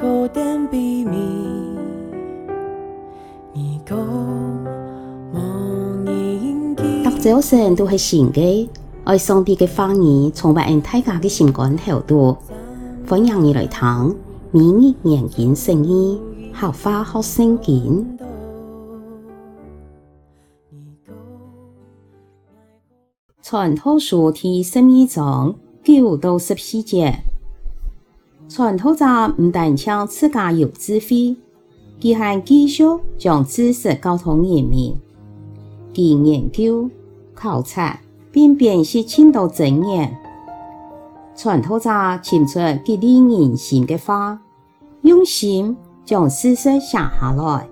读早晨都是新嘅，爱上帝嘅话语，充满大家嘅心肝头度。欢迎你来听，每日研经圣意，学话学圣经。传统书第十二章九到十四节，传道者唔但将自家有智慧，佢还继续将知识交通人民，佢研究考察并辨析青岛真言。传道者倾出激励人心嘅话，用心将事实写下来。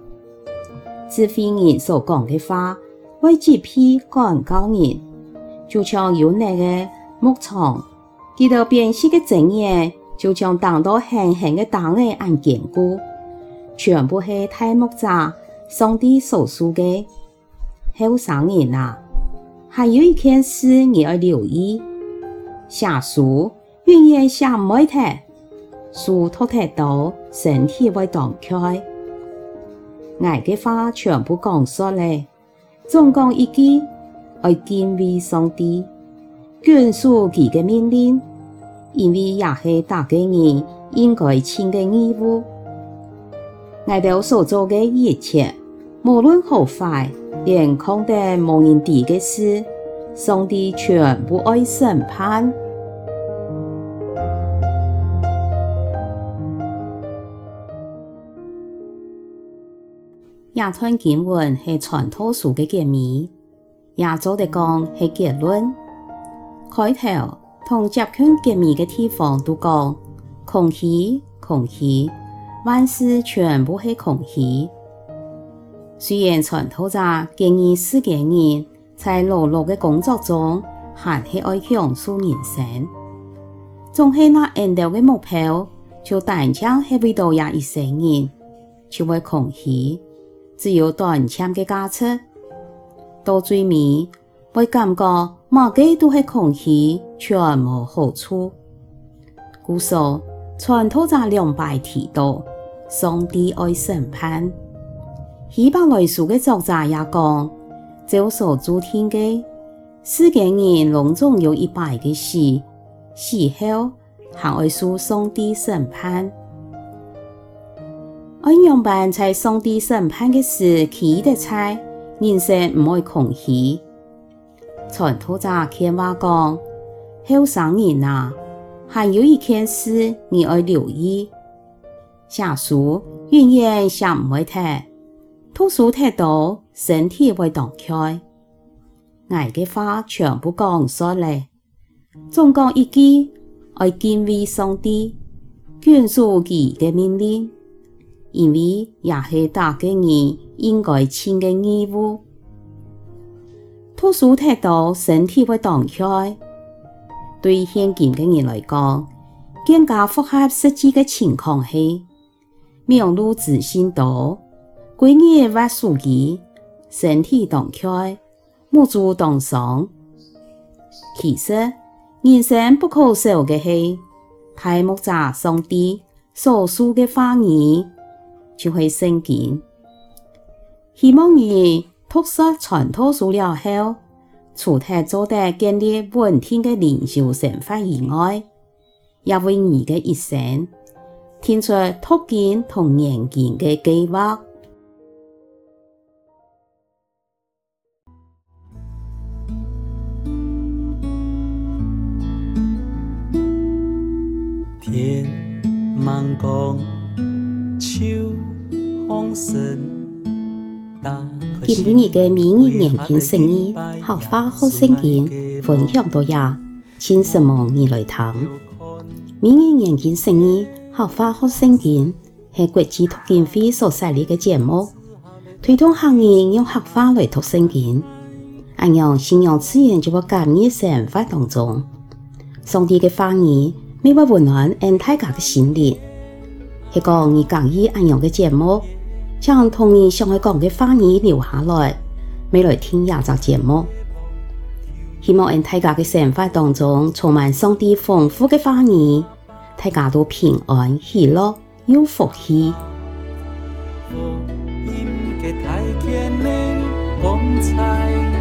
智慧人所讲嘅话，为几批管教人。就像有那个牧场，佢到辨析的真言，就像当到狠狠的打压按坚固，全部是大牧者上帝所赐的。后生人啊，还有一件事你要留意：写书永远写唔会太，书读太多，身体会断开。爱的话全部讲说了，总共一句。爱敬畏上帝，遵守佢嘅命令，因为也是大家人应该尽嘅义务。我哋所做嘅一切，无论好坏，连空得无人知嘅事，上帝全部爱审判。亚传经文系传道书嘅结尾。亚洲的讲系结论，开头同接近结尾的地方都讲空虚，空虚，万事全部系空虚。虽然传道者建议世间人在劳碌的工作中还是爱享受人生，总系那远大的目标，就单枪系为到呀一生人，就会空虚，只有短暂的价值。到最尾，会感觉每个都系空虚，全无好处。故说，传道者两败提到，上帝爱审判。希伯来书嘅作者也讲，照所注听嘅，世间人拢总有一败嘅时，时候还会受上帝审判。安样办在上帝审判嘅时，起得菜？人生唔会空虚，传道者劝话讲：后生人啊，还有一件事你要留意，下书永远想唔会太，读书太多，身体会断开。爱嘅话全部讲说了，总讲一句：爱敬畏上帝，遵守佢嘅命令，因为也是大家人。应该尽嘅义务，读书太多，身体会断开。对现今嘅人来讲，更加符合实际嘅情况系：名利之心多，归日挖书记，身体断开，无助当伤。其实人生不可少嘅系，大牧者上帝所说嘅话语，就会圣经。希望你读书传道书了后，除了做得建立稳定的灵修生活以外，也为你的一生提出读经同研经的计划。天茫高，秋风深。今日嘅每日研经圣经，学话学圣经，分享到呀，请什么你来听。每日研经圣经，学话学圣经，系国际读经会所设立嘅节目，推动行业用学话来读圣经，按样信仰自然就会感染生活当中。上帝嘅话语，每晚温暖俺大家嘅心灵，系讲你讲意按样嘅节目。将童年想爱讲嘅话语留下来，未来听廿集节目。希望喺大家嘅生活当中充满上帝丰富嘅花儿，大家都平安喜乐，有福气。福音。